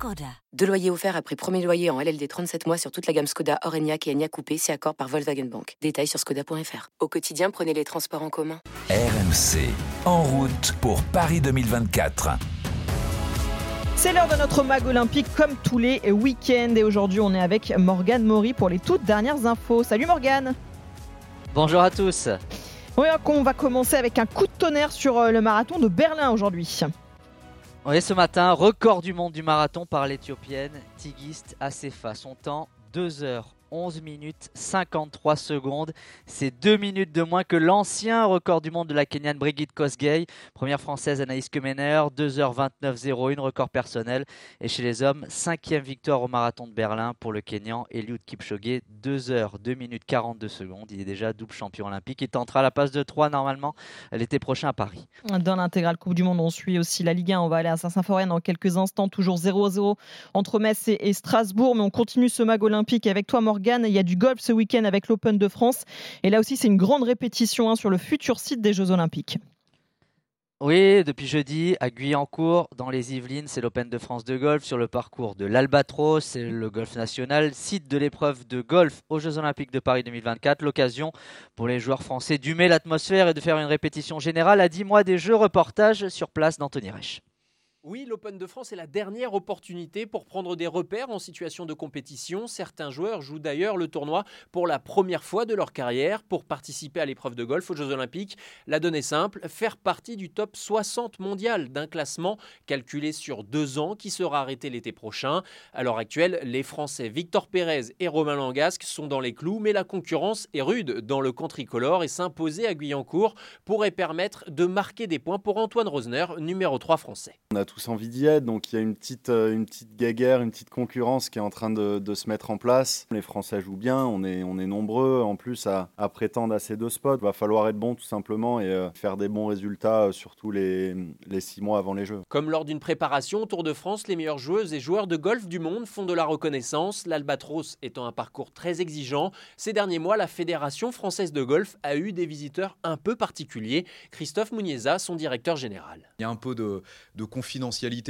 Skoda. Deux loyers offerts après premier loyer en LLD 37 mois sur toute la gamme Skoda, Orenia et Enya Coupé, c'est accord par Volkswagen Bank. Détails sur skoda.fr. Au quotidien, prenez les transports en commun. RMC, en route pour Paris 2024. C'est l'heure de notre mag olympique comme tous les week-ends et aujourd'hui on est avec Morgane Maury pour les toutes dernières infos. Salut Morgane Bonjour à tous. Oui, on va commencer avec un coup de tonnerre sur euh, le marathon de Berlin aujourd'hui. Oui, ce matin, record du monde du marathon par l'Éthiopienne Tigist Asefa. Son temps, 2 heures 11 minutes 53 secondes. C'est 2 minutes de moins que l'ancien record du monde de la Kenyane Brigitte Kosgei. Première française Anaïs Kemener, 2h29.01, record personnel. Et chez les hommes, cinquième victoire au marathon de Berlin pour le Kenyan Eliud Kipchoge, 2h 2 minutes 42 secondes. Il est déjà double champion olympique. Il tentera la passe de 3 normalement l'été prochain à Paris. Dans l'intégrale Coupe du Monde, on suit aussi la Ligue 1. On va aller à Saint-Symphorien dans quelques instants, toujours 0-0 entre Metz et Strasbourg. Mais on continue ce mag olympique avec toi, Morgan. Il y a du golf ce week-end avec l'Open de France. Et là aussi, c'est une grande répétition hein, sur le futur site des Jeux Olympiques. Oui, depuis jeudi, à Guyancourt, dans les Yvelines, c'est l'Open de France de golf sur le parcours de l'Albatros, c'est le golf national, site de l'épreuve de golf aux Jeux Olympiques de Paris 2024. L'occasion pour les joueurs français d'humer l'atmosphère et de faire une répétition générale à 10 mois des Jeux reportages sur place d'Anthony Reich. Oui, l'Open de France est la dernière opportunité pour prendre des repères en situation de compétition. Certains joueurs jouent d'ailleurs le tournoi pour la première fois de leur carrière pour participer à l'épreuve de golf aux Jeux Olympiques. La donnée simple, faire partie du top 60 mondial d'un classement calculé sur deux ans qui sera arrêté l'été prochain. À l'heure actuelle, les Français Victor Pérez et Romain Langasque sont dans les clous, mais la concurrence est rude dans le camp tricolore et s'imposer à Guyancourt pourrait permettre de marquer des points pour Antoine Rosner, numéro 3 français tous envie d'y être. Donc il y a une petite, euh, une petite guéguerre, une petite concurrence qui est en train de, se mettre en place. Les Français jouent bien, on est, on est nombreux en plus à, prétendre à ces deux spots. Il va falloir être bon tout simplement et euh, faire des bons résultats, euh, surtout les, les six mois avant les Jeux. Comme lors d'une préparation au Tour de France, les meilleures joueuses et joueurs de golf du monde font de la reconnaissance, l'Albatros étant un parcours très exigeant. Ces derniers mois, la Fédération française de golf a eu des visiteurs un peu particuliers. Christophe Mounieza, son directeur général. Il y a un peu de, de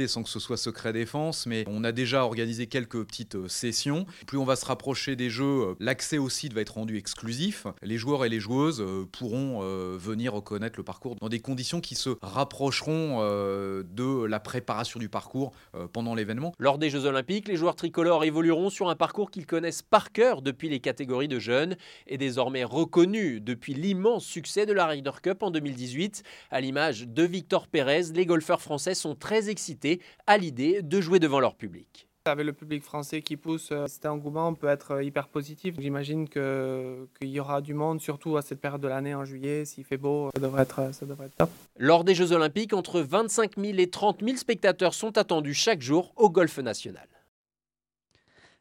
sans que ce soit secret défense, mais on a déjà organisé quelques petites euh, sessions. Plus on va se rapprocher des jeux, euh, l'accès au site va être rendu exclusif. Les joueurs et les joueuses euh, pourront venir reconnaître le parcours dans des conditions qui se rapprocheront de la préparation du parcours pendant l'événement. Lors des Jeux Olympiques, les joueurs tricolores évolueront sur un parcours qu'ils connaissent par cœur depuis les catégories de jeunes et désormais reconnu depuis l'immense succès de la Ryder Cup en 2018. À l'image de Victor Pérez, les golfeurs français sont très excités à l'idée de jouer devant leur public. Avec le public français qui pousse, euh, cet engouement peut être euh, hyper positif. J'imagine qu'il y aura du monde, surtout à cette période de l'année en juillet. S'il fait beau, ça devrait, être, ça devrait être top. Lors des Jeux Olympiques, entre 25 000 et 30 000 spectateurs sont attendus chaque jour au Golfe National.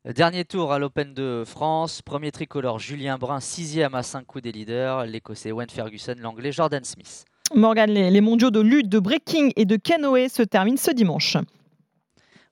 Dernier tour à l'Open de France. Premier tricolore Julien Brun, sixième à 5 coups des leaders. L'Écossais Wayne Ferguson, l'Anglais Jordan Smith. Morgan, les, mondiaux de lutte, de breaking et de canoë se terminent ce dimanche.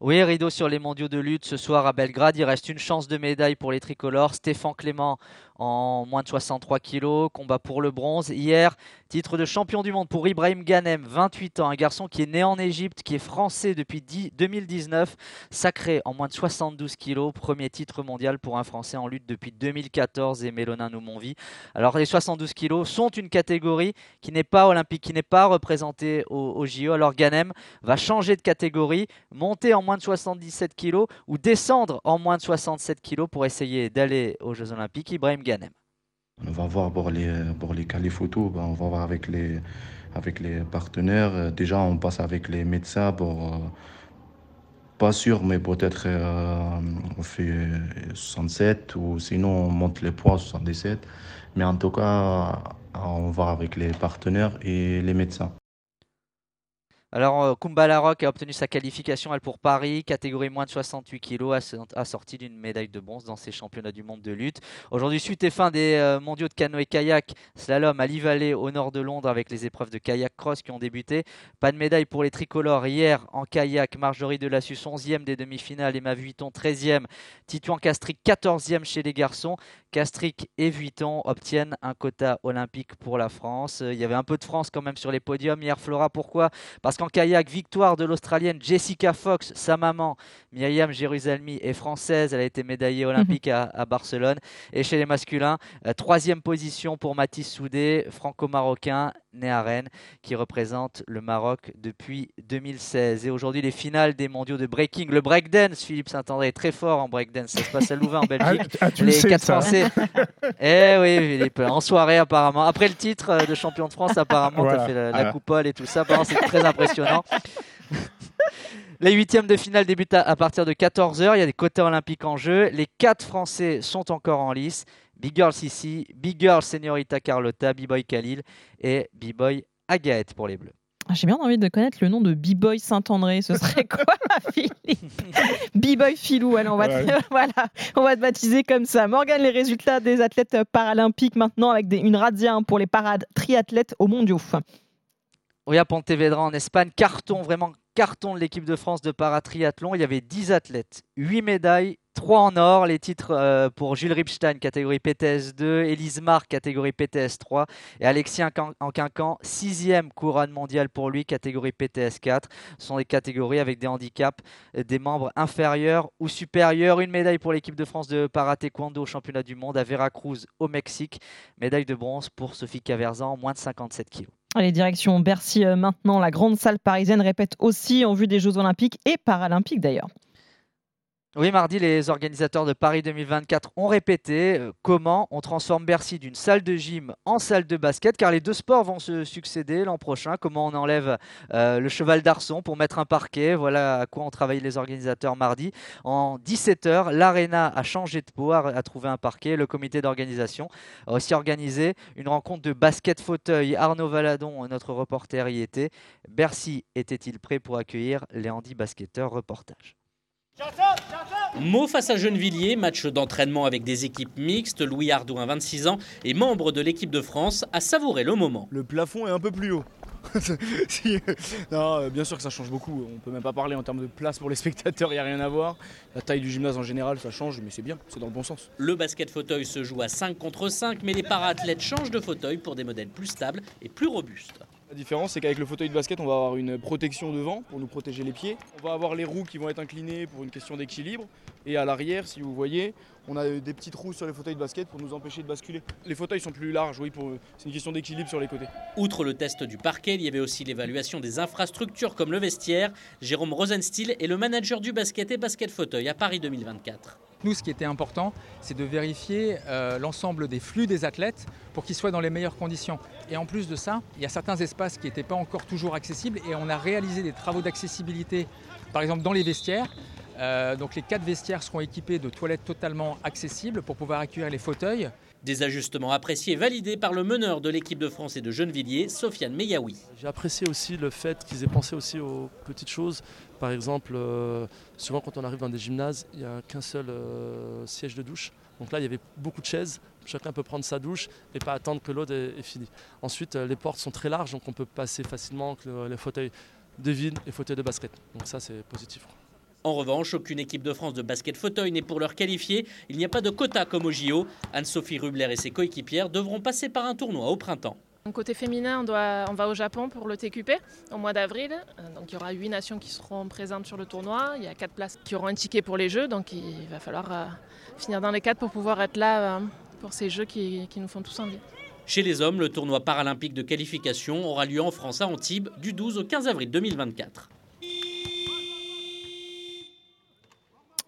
Oui, rideau sur les mondiaux de lutte ce soir à Belgrade. Il reste une chance de médaille pour les tricolores. Stéphane Clément en moins de 63 kilos, combat pour le bronze. Hier, titre de champion du monde pour Ibrahim Ganem, 28 ans, un garçon qui est né en Égypte, qui est français depuis 2019, sacré en moins de 72 kilos, premier titre mondial pour un Français en lutte depuis 2014 et Mélona Noumonvi. Alors les 72 kilos sont une catégorie qui n'est pas olympique, qui n'est pas représentée au, au JO. Alors Ganem va changer de catégorie, monter en moins de 77 kilos ou descendre en moins de 67 kilos pour essayer d'aller aux Jeux Olympiques. Ibrahim on va voir pour les, pour les ben, on va voir avec les, avec les partenaires. Déjà, on passe avec les médecins. Euh, pas sûr, mais peut-être euh, on fait 67 ou sinon on monte les poids 77. Mais en tout cas, on va avec les partenaires et les médecins. Alors, euh, Kumba Larocque a obtenu sa qualification elle, pour Paris, catégorie moins de 68 kg, assortie d'une médaille de bronze dans ces championnats du monde de lutte. Aujourd'hui, suite et fin des euh, mondiaux de canoë-kayak, slalom à Valley au nord de Londres avec les épreuves de kayak cross qui ont débuté. Pas de médaille pour les tricolores hier en kayak. Marjorie Delassus 11e des demi-finales, Emma Vuitton 13e, Titouan Castric 14e chez les garçons. Castric et Vuitton obtiennent un quota olympique pour la France. Il y avait un peu de France quand même sur les podiums hier, Flora. Pourquoi? Parce qu'en kayak, victoire de l'Australienne Jessica Fox, sa maman, Myriam Jérusalemi, est française. Elle a été médaillée olympique à, Barcelone. Et chez les masculins, euh, troisième position pour Mathis Soudé, franco-marocain, né à Rennes, qui représente le Maroc depuis 2016. Et aujourd'hui, les finales des mondiaux de breaking. Le breakdance, Philippe Saint-André est très fort en breakdance. Ça se passe à Louvain en ah, Belgique. Ah, les quatre Français. eh oui, Philippe, en soirée apparemment. Après le titre euh, de champion de France, apparemment, tu as fait la, coupole et tout ça. C'est très impressionnant. Les huitièmes de finale débutent à, partir de 14h. Il y a des quotas olympiques en jeu. Les quatre Français sont encore en lice. Big Girl Sissi, Big Girl Señorita Carlotta, B-Boy Khalil et B-Boy Agaet pour les Bleus. Ah, j'ai bien envie de connaître le nom de B-Boy Saint-André. Ce serait quoi, Philippe B-Boy Filou. on va, te, voilà, on va te baptiser comme ça. Morgane, les résultats des athlètes paralympiques maintenant avec une radia hein, pour les parades triathlètes aux mondiaux. Oui, à Pontevedra en Espagne, carton, vraiment carton de l'équipe de France de paratriathlon. Il y avait 10 athlètes, 8 médailles, 3 en or. Les titres euh, pour Jules Ripstein, catégorie PTS 2, Elise Marc, catégorie PTS 3, et Alexis en quinquant, 6e couronne mondiale pour lui, catégorie PTS 4. Ce sont des catégories avec des handicaps euh, des membres inférieurs ou supérieurs. Une médaille pour l'équipe de France de para-taekwondo au championnat du monde à Veracruz au Mexique. Médaille de bronze pour Sophie Caverzan, moins de 57 kg. Allez, direction Bercy euh, maintenant. La grande salle parisienne répète aussi en vue des Jeux Olympiques et Paralympiques d'ailleurs. Oui, mardi, les organisateurs de Paris 2024 ont répété euh, comment on transforme Bercy d'une salle de gym en salle de basket, car les deux sports vont se succéder l'an prochain. Comment on enlève euh, le cheval d'arçon pour mettre un parquet? Voilà à quoi ont travaillé les organisateurs mardi. En 17h, l'Arena a changé de peau, a, trouvé un parquet. Le comité d'organisation a aussi organisé une rencontre de basket fauteuil. Arnaud Valadon, notre reporter, y était. Bercy était-il prêt pour accueillir les handi-basketteurs Reportage. Mot face à Gennevilliers, match d'entraînement avec des équipes mixtes. Louis Ardouin, 26 ans, et membre de l'équipe de France, a savouré le moment. Le plafond est un peu plus haut. non, euh, bien sûr que ça change beaucoup. On peut même pas parler en termes de place pour les spectateurs, il n'y a rien à voir. La taille du gymnase en général, ça change, mais c'est bien, c'est dans le bon sens. Le basket fauteuil se joue à 5 contre 5, mais les para-athlètes changent de fauteuil pour des modèles plus stables et plus robustes. La différence, c'est qu'avec le fauteuil de basket, on va avoir une protection devant pour nous protéger les pieds. On va avoir les roues qui vont être inclinées pour une question d'équilibre. Et à l'arrière, si vous voyez, on a des petites roues sur les fauteuils de basket pour nous empêcher de basculer. Les fauteuils sont plus larges, oui, c'est une question d'équilibre sur les côtés. Outre le test du parquet, il y avait aussi l'évaluation des infrastructures comme le vestiaire. Jérôme Rosenstiel est le manager du basket et basket fauteuil à Paris 2024. Nous, ce qui était important, c'est de vérifier euh, l'ensemble des flux des athlètes pour qu'ils soient dans les meilleures conditions. Et en plus de ça, il y a certains espaces qui n'étaient pas encore toujours accessibles et on a réalisé des travaux d'accessibilité, par exemple dans les vestiaires. Euh, donc les quatre vestiaires seront équipés de toilettes totalement accessibles pour pouvoir accueillir les fauteuils. Des ajustements appréciés et validés par le meneur de l'équipe de France et de Gennevilliers, Sofiane Meyaoui. J'ai apprécié aussi le fait qu'ils aient pensé aussi aux petites choses. Par exemple, euh, souvent quand on arrive dans des gymnases, il n'y a qu'un seul euh, siège de douche. Donc là, il y avait beaucoup de chaises. Chacun peut prendre sa douche et pas attendre que l'autre est, fini. Ensuite, euh, les portes sont très larges, donc on peut passer facilement les fauteuils de vide et fauteuils de basket. Donc ça, c'est positif. En revanche, aucune équipe de France de basket fauteuil n'est pour leur qualifier. Il n'y a pas de quota comme au JO. Anne-Sophie Rubler et ses coéquipières devront passer par un tournoi au printemps. Côté féminin, on, va au Japon pour le TQP au mois d'avril. Euh, donc il y aura huit nations qui seront présentes sur le tournoi. Il y a quatre places qui auront un ticket pour les Jeux. Donc il va falloir euh, finir dans les quatre pour pouvoir être là euh, pour ces Jeux qui nous font tous envie. Chez les hommes, le tournoi paralympique de qualification aura lieu en France à Antibes du 12 au 15 avril 2024.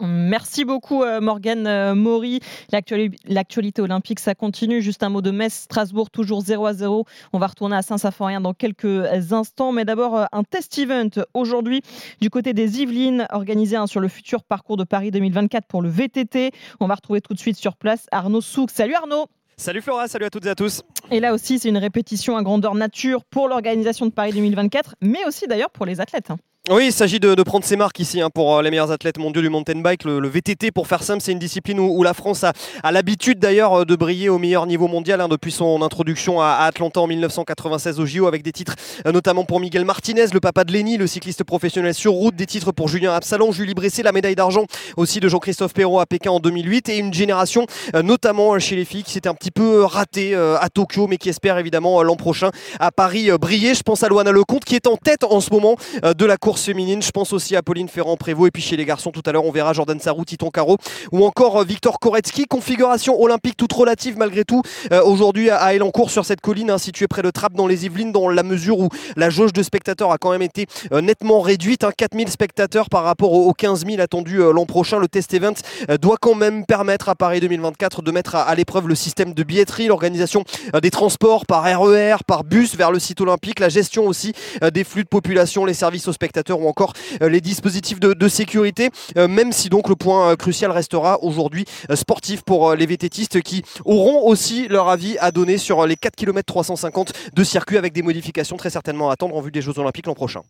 Merci beaucoup euh, Morgane euh, Maury. L'actualité olympique, ça continue. Juste un mot de Metz, Strasbourg, toujours 0 à 0. On va retourner à Saint-Symphorien dans quelques instants. Mais d'abord, euh, un test event aujourd'hui du côté des Yvelines, organisé hein, sur le futur parcours de Paris 2024 pour le VTT. On va retrouver tout de suite sur place Arnaud Souk. Salut Arnaud Salut Flora, salut à toutes et à tous. Et là aussi, c'est une répétition à grandeur nature pour l'organisation de Paris 2024, mais aussi d'ailleurs pour les athlètes. Oui, il s'agit de, prendre ses marques ici hein, pour euh, les meilleurs athlètes mondiaux du mountain bike. Le, le VTT, pour faire simple, c'est une discipline où, la France a, l'habitude d'ailleurs euh, de briller au meilleur niveau mondial hein, depuis son introduction à, Atlanta en 1996 au JO avec des titres euh, notamment pour Miguel Martinez, le papa de Lenny, le cycliste professionnel sur route, des titres pour Julien Absalon, Julie Bressé, la médaille d'argent aussi de Jean-Christophe Perrault à Pékin en 2008 et une génération notamment chez les filles qui s'était un petit peu ratée à Tokyo mais qui espère évidemment l'an prochain à Paris briller. Je pense à Loana Lecomte qui est en tête en ce moment de la course féminine. Je pense aussi à Pauline Ferrand-Prévot et puis chez les garçons tout à l'heure on verra Jordan Sarrou, Titon Caro ou encore euh, Victor Koretsky. Configuration olympique toute relative malgré tout euh, aujourd'hui à- Elancourt sur cette colline hein, située près de Trappes dans les Yvelines dans la mesure où la jauge de spectateurs a quand même été euh, nettement réduite. Hein, 4000 spectateurs par rapport aux aux 15 000 attendus l'an prochain. Le test event doit quand même permettre à Paris 2024 de mettre à, l'épreuve le système de billetterie, l'organisation des transports par RER, par bus vers le site olympique, la gestion aussi des flux de population, les services aux spectateurs ou encore euh, les dispositifs de, sécurité, euh, même si donc le point euh, crucial restera aujourd'hui sportif pour les VTTistes qui auront aussi leur avis à donner sur les 4 km 350 de circuit avec des modifications très certainement à attendre en vue des Jeux Olympiques l'an prochain.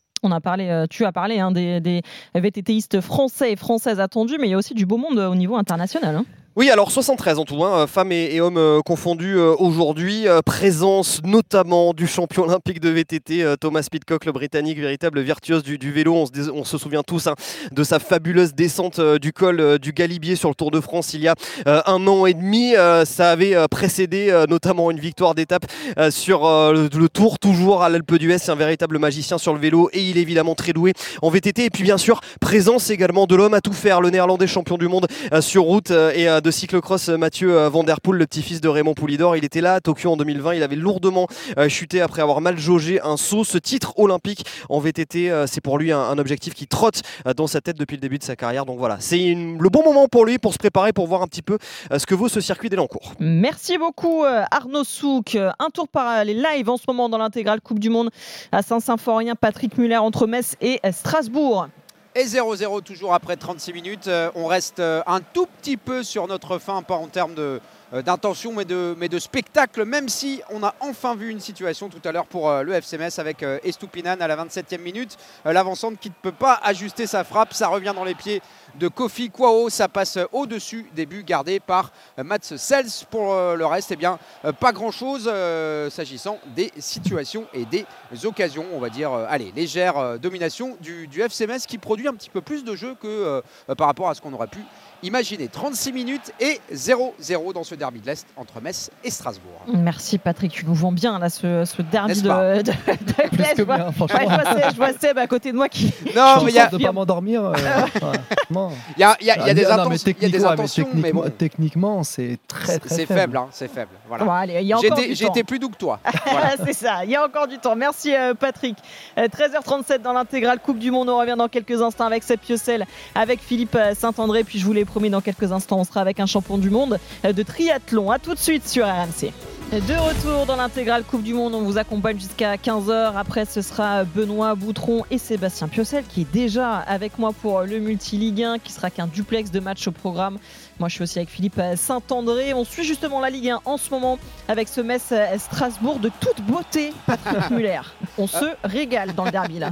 Tu as parlé hein, des, des VTTistes français et françaises attendus, mais il y a aussi du beau monde au niveau international. hein. Oui, alors 73 en tout, hein, euh, femmes et, hommes euh, confondus euh, aujourd'hui. Présence notamment du champion olympique de VTT, Thomas Pitcock, le Britannique, véritable virtuose du, vélo. On se, on se souvient tous hein, de sa fabuleuse descente du col du Galibier sur le Tour de France il y a un an et demi. Ça avait précédé notamment une victoire d'étape sur le, le Tour, toujours à l'Alpe d'Huez. C'est un véritable magicien sur le vélo et il est évidemment très doué en VTT. Et puis bien sûr, présence également de l'homme à tout faire, le néerlandais champion du monde sur route et de cyclocross euh, Mathieu euh, Van Der Poel, le petit-fils de Raymond Poulidor. Il était là à Tokyo en 2020. Il avait lourdement euh, chuté après avoir mal jaugé un saut. Ce titre olympique en VTT, c'est pour lui un, objectif qui trotte dans sa tête depuis le début de sa carrière. Donc voilà, c'est le bon moment pour lui pour se préparer, pour voir un petit peu ce que vaut ce circuit d'Elancourt. Merci beaucoup Arnaud Souk. Un tour par les lives en ce moment dans l'intégrale Coupe du Monde à Saint-Symphorien, Patrick Muller entre Metz et Strasbourg. Et 0-0 toujours après 36 minutes. Euh, on reste euh, un tout petit peu sur notre fin, pas en termes de, d'intention, mais de, mais de spectacle, même si on a enfin vu une situation tout à l'heure pour euh, le FCMS avec euh, Estupinan à la 27e minute. Euh, L'avancante qui ne peut pas ajuster sa frappe, ça revient dans les pieds de Kofi Kwao, ça passe euh, au-dessus des buts gardés par euh, Mats Sels. Pour euh, le reste, eh bien, euh, pas grand-chose euh, s'agissant des situations et des occasions, on va dire, euh, allez, légère euh, domination du, du FCMS qui produit un petit peu plus de jeu que euh, euh, par rapport à ce qu'on aurait pu imaginer. 36 minutes et 0-0 dans ce derby de l'Est entre Metz et Strasbourg. Merci Patrick, tu nous vends bien là ce, ce derby de, de, de que je, ouais, je vois Seb- je vois Seb à côté de moi qui. Non, Je mais il y a- de pas m'endormir. euh, ouais, non. Il y a, il y a- il y a des, Ah, non, mais intentions- il y a des intentions, mais techniquement, bon. techniquement, c'est très très C'est faible, hein, c'est faible. Voilà. Bon, allez, il y a encore J'étais du j'étais temps. plus doux que toi. c'est ça, il y a encore du temps. Merci euh, Patrick. Euh, 13h37 dans l'intégrale Coupe du Monde. On revient dans quelques instants avec Seb Piocel, avec Philippe euh, Saint-André. Puis je vous l'ai promis, dans quelques instants, on sera avec un champion du monde euh, de triathlon. A tout de suite sur RMC. De retour dans l'intégrale Coupe du Monde, on vous accompagne jusqu'à 15h. Après, ce sera Benoît Boutron et Sébastien Piocel qui est déjà avec moi pour le Multi-Ligue 1, qui sera qu'un duplex de matchs au programme. Moi, je suis aussi avec Philippe Saint-André. On suit justement la Ligue 1 en ce moment avec ce Metz euh, Strasbourg de toute beauté, Patrick Muller. On se régale dans le derby là.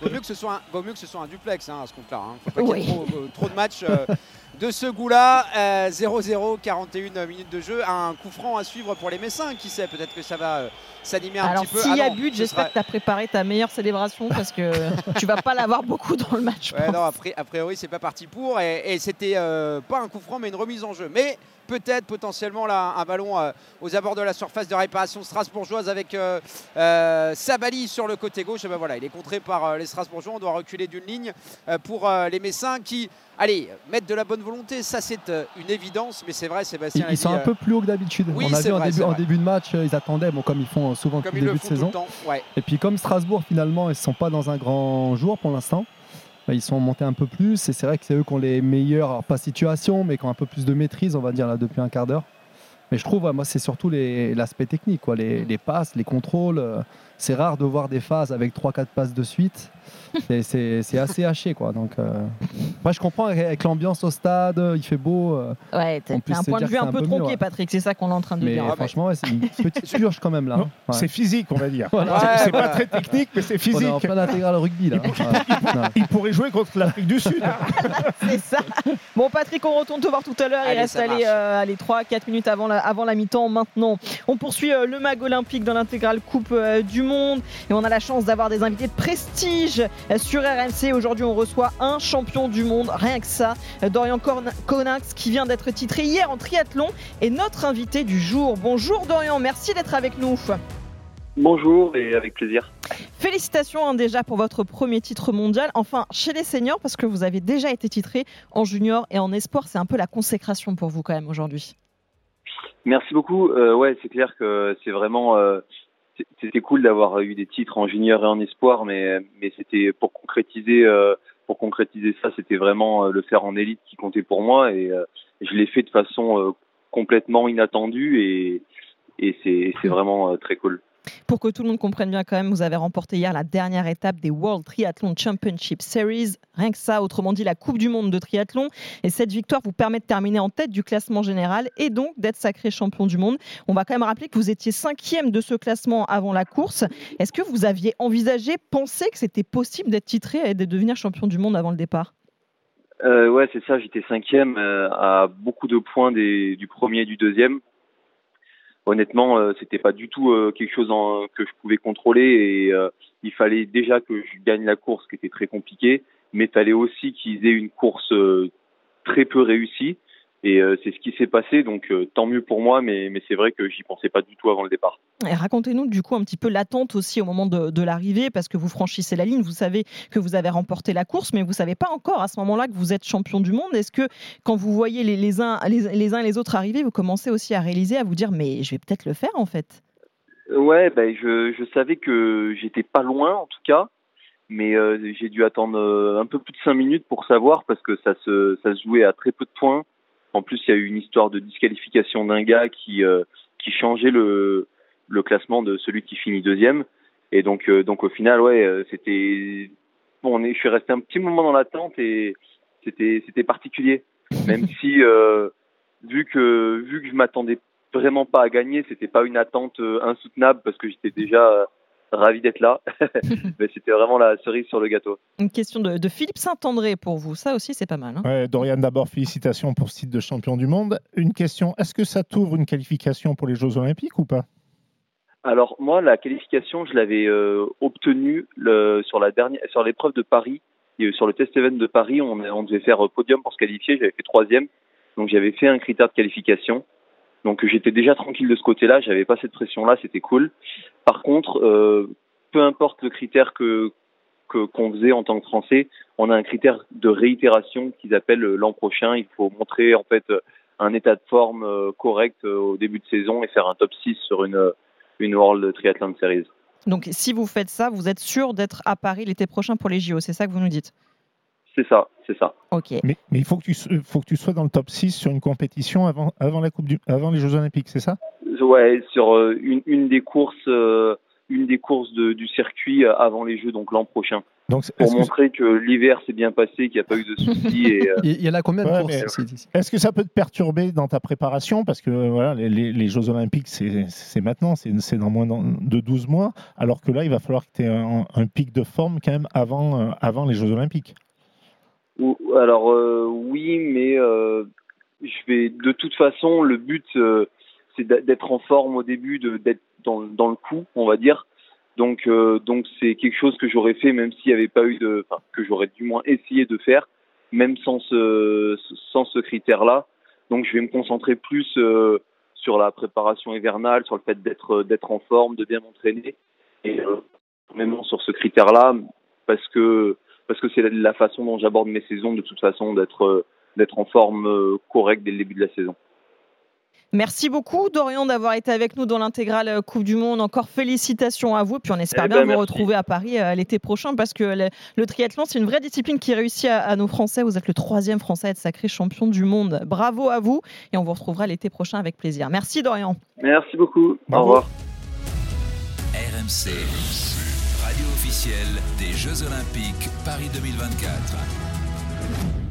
Vaut mieux que ce soit un, vaut mieux que ce soit un duplex hein, à ce compte-là. Hein. Faut pas qu'il y ait Oui. trop, euh, trop de matchs euh, de ce goût-là. Euh, 0-0, 41 minutes de jeu. Un coup franc à suivre pour les Messins. Qui sait, peut-être que ça va euh, s'animer un Alors, petit peu. s'il y Ah a non, but, j'espère sera- que tu as préparé ta meilleure célébration parce que tu vas pas l'avoir beaucoup dans le match. Ouais, non, a priori, c'est pas parti pour. Et, et c'était euh, pas un coup franc, mais une remise en jeu. Mais peut-être potentiellement là, un ballon euh, aux abords de la surface de réparation strasbourgeoise avec euh, euh, Sabali sur le côté gauche. Et ben voilà, il est contré par les Strasbourgeois. On doit reculer d'une ligne pour les Messins qui, allez, mettent de la bonne volonté. Ça, c'est une évidence. Mais c'est vrai, Sébastien. Ils, sont un peu plus haut que d'habitude. oui, On a vu en début, en de match, ils attendaient, bon, comme ils font souvent comme le début de tout saison. Ouais. Et puis comme Strasbourg finalement, ils ne sont pas dans un grand jour pour l'instant. Ils sont montés un peu plus et c'est vrai que c'est eux qui ont les meilleurs, alors pas situation, mais qui ont un peu plus de maîtrise, on va dire là depuis un quart d'heure. Mais je trouve, moi, c'est surtout l'aspect technique, les, les passes, les contrôles. C'est rare de voir des phases avec 3-4 passes de suite. C'est- assez haché, quoi. Donc, euh, moi, je comprends avec, l'ambiance au stade, il fait beau. euh, Ouais, t'as on un point de vue un peu mieux, tronqué, ouais. Patrick, c'est ça qu'on est en train de Mais dire. hein. franchement, ouais, c'est une petite purge quand même là. hein. Ouais. C'est physique, on va dire. Voilà. C'est- pas très technique, mais c'est On physique. est en plein intégral rugby là. Il pourrait jouer contre l'Afrique du Sud. C'est ça. Bon, Patrick, on retourne te voir tout à l'heure. Il reste allez, euh, allez, 3-4 minutes avant la, avant la mi-temps maintenant. On poursuit euh, le MAG olympique dans l'intégrale Coupe euh, du Monde. Et on a la chance d'avoir des invités de prestige sur RMC. Aujourd'hui, on reçoit un champion du monde. Rien que ça. Dorian Conax qui vient d'être titré hier en triathlon. Et notre invité du jour. Bonjour Dorian, merci d'être avec nous. Bonjour et avec plaisir. Félicitations hein, déjà pour votre premier titre mondial, enfin chez les seniors parce que vous avez déjà été titré en junior et en espoir, c'est un peu la consécration pour vous quand même aujourd'hui. Merci beaucoup. Euh, ouais, c'est clair que c'est vraiment euh, c'était cool d'avoir eu des titres en junior et en espoir, mais c'était pour concrétiser euh, pour concrétiser ça, c'était vraiment euh, le faire en élite qui comptait pour moi et euh, je l'ai fait de façon complètement inattendue et c'est vraiment très cool. Pour que tout le monde comprenne bien quand même, vous avez remporté hier la dernière étape des World Triathlon Championship Series. Rien que ça, autrement dit la Coupe du Monde de triathlon. Et cette victoire vous permet de terminer en tête du classement général et donc d'être sacré champion du monde. On va quand même rappeler que vous étiez cinquième de ce classement avant la course. Est-ce que vous aviez envisagé, pensé que c'était possible d'être titré et de devenir champion du monde avant le départ? Euh, ouais, c'est ça. J'étais cinquième euh, à beaucoup de points du premier et du deuxième. Honnêtement, euh, c'était pas du tout euh, quelque chose en- que je pouvais contrôler et euh, il fallait déjà que je gagne la course, qui était très compliquée, mais il fallait aussi qu'ils aient une course euh, très peu réussie et euh, c'est ce qui s'est passé. Donc euh, tant mieux pour moi, mais, mais c'est vrai que j'y pensais pas du tout avant le départ. Racontez-nous du coup un petit peu l'attente aussi au moment de, de l'arrivée, parce que vous franchissez la ligne, vous savez que vous avez remporté la course, mais vous savez pas encore à ce moment-là que vous êtes champion du monde. Est-ce que quand vous voyez les, les uns, les, les uns et les autres arriver, vous commencez aussi à réaliser, à vous dire mais je vais peut-être le faire en fait? Ouais, ben je, je savais que j'étais pas loin en tout cas, mais euh, j'ai dû attendre un peu plus de cinq minutes pour savoir parce que ça se ça se jouait à très peu de points. En plus, il y a eu une histoire de disqualification d'un gars qui euh, changeait le classement de celui qui finit deuxième. Et donc euh, donc au final, ouais, euh, c'était bon. On est, je suis resté un petit moment dans l'attente et c'était c'était particulier, même si vu que vu que je m'attendais vraiment pas à gagner, c'était pas une attente insoutenable parce que j'étais déjà ravi d'être là. Mais c'était vraiment la cerise sur le gâteau. Une question de, de Philippe Saint-André pour vous, ça aussi c'est pas mal. hein. Ouais, Dorian, d'abord, félicitations pour ce titre de champion du monde. Une question, est-ce que ça t'ouvre une qualification pour les Jeux Olympiques ou pas? Alors moi, la qualification, je l'avais euh, obtenue le, sur la dernière, sur l'épreuve de Paris, Et, sur le test event de Paris, on, on devait faire euh, podium pour se qualifier. J'avais fait troisième, donc j'avais fait un critère de qualification. Donc j'étais déjà tranquille de ce côté-là, j'avais pas cette pression-là, c'était cool. Par contre, euh, peu importe le critère que qu'on faisait en tant que Français, on a un critère de réitération qu'ils appellent euh, l'an prochain. Il faut montrer en fait euh, un état de forme correct au début de saison et faire un top 6 sur une, une World Triathlon Series. Donc si vous faites ça, vous êtes sûr d'être à Paris l'été prochain pour les JO, c'est ça que vous nous dites? C'est ça, c'est ça. Ok. Mais, mais il faut que, tu, faut que tu sois dans le top 6 sur une compétition avant, avant, la coupe du, avant les Jeux Olympiques, c'est ça? Ouais, sur euh, une, une des courses, euh, une des courses de- du circuit euh, avant les Jeux, donc l'an prochain. Donc, pour que- montrer que l'hiver s'est bien passé, qu'il n'y a pas eu de soucis. et, euh, Il y en a combien de Ouais, courses Est-ce que ça peut te perturber dans ta préparation? Parce que voilà, les, les- les Jeux Olympiques, c'est maintenant, c'est dans moins de 12 mois, alors que là, il va falloir que tu aies un, un pic de forme quand même avant, euh, avant les Jeux Olympiques. Alors euh, oui, mais euh, je vais de toute façon le but euh, c'est d'être en forme au début, d'être dans, dans le coup, on va dire. Donc euh, donc c'est quelque chose que j'aurais fait même s'il n'y avait pas eu de, enfin que j'aurais du moins essayé de faire, même sans ce sans ce critère-là. Donc je vais me concentrer plus euh, sur la préparation hivernale, sur le fait d'être d'être en forme, de bien m'entraîner et euh, même sur ce critère-là parce que parce que c'est la, façon dont j'aborde mes saisons de toute façon d'être euh, d'être en forme euh, correcte dès le début de la saison. Merci beaucoup Dorian d'avoir été avec nous dans l'intégrale euh, Coupe du Monde. Encore félicitations à vous. Puis on espère Eh bien ben, vous merci. retrouver à Paris l'été prochain parce que le, le triathlon c'est une vraie discipline qui réussit à, à nos Français. Vous êtes le troisième Français à être sacré champion du monde. Bravo à vous et on vous retrouvera l'été prochain avec plaisir. Merci Dorian. Merci beaucoup. Bravo. Au revoir. RMC, radio officielle des Jeux Olympiques Paris 2024.